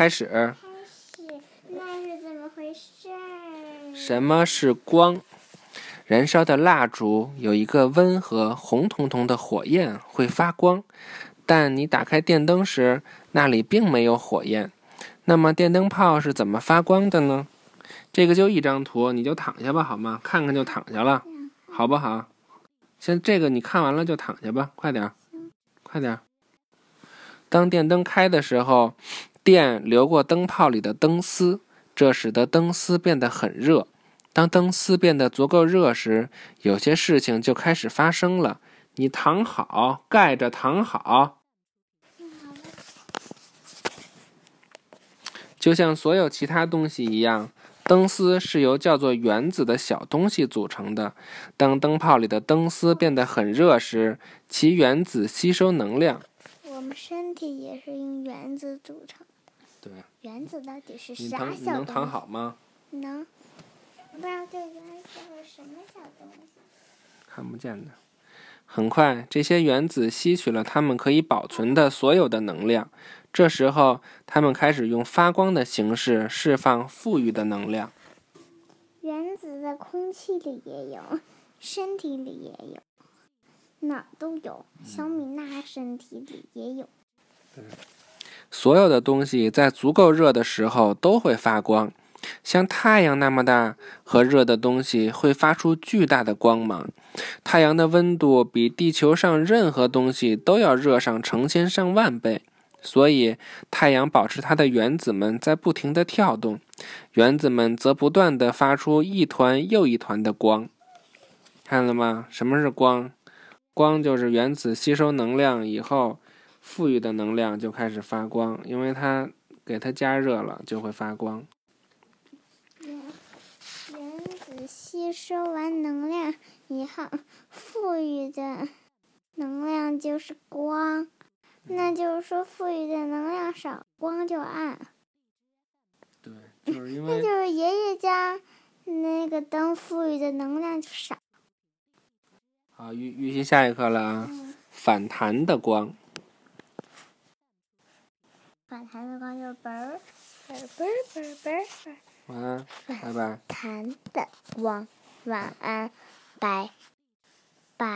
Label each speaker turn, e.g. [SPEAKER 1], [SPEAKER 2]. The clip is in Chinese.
[SPEAKER 1] 开始。
[SPEAKER 2] 开始，那是怎么回事？
[SPEAKER 1] 什么是光？燃烧的蜡烛有一个温和红彤彤的火焰，会发光。但你打开电灯时，那里并没有火焰。那么电灯泡是怎么发光的呢？这个就一张图，你就躺下吧，好吗？看看就躺下了，好不好？先这个你看完了就躺下吧，快点儿，快点儿。当电灯开的时候，电流过灯泡里的灯丝，这使得灯丝变得很热。当灯丝变得足够热时，有些事情就开始发生了。你躺好，盖着躺好，就像所有其他东西一样。灯丝是由叫做原子的小东西组成的。当灯泡里的灯丝变得很热时，其原子吸收能量。
[SPEAKER 2] 我们身体也是用原子组成。
[SPEAKER 1] 对。
[SPEAKER 2] 原子到底是
[SPEAKER 1] 你
[SPEAKER 2] 啥小东西？
[SPEAKER 1] 躺好吗？
[SPEAKER 2] 能。不知道这原子是什么小东西？
[SPEAKER 1] 看不见的。很快，这些原子吸取了它们可以保存的所有的能量。这时候，它们开始用发光的形式释放富裕的能量。
[SPEAKER 2] 原子在空气里也有，身体里也有，哪儿都有。小米娜身体里也有。
[SPEAKER 1] 所有的东西在足够热的时候都会发光，像太阳那么大和热的东西会发出巨大的光芒。太阳的温度比地球上任何东西都要热上成千上万倍，所以太阳保持它的原子们在不停地跳动，原子们则不断地发出一团又一团的光。看了吗？什么是光？光就是原子吸收能量以后。富裕的能量就开始发光，因为它给它加热了，就会发光。
[SPEAKER 2] 原原子吸收完能量以后，富裕的能量就是光，那就是说富裕的能量少，光就暗。
[SPEAKER 1] 对，就是因为那
[SPEAKER 2] 就是爷爷家那个灯富裕的能量就少。
[SPEAKER 1] 好，预预习下一课了啊！
[SPEAKER 2] 嗯，
[SPEAKER 1] 反弹的光，
[SPEAKER 2] 反弹的光就是嘣儿嘣儿嘣儿嘣儿嘣儿。
[SPEAKER 1] 晚安，拜拜。
[SPEAKER 2] 弹的光，晚安，拜拜。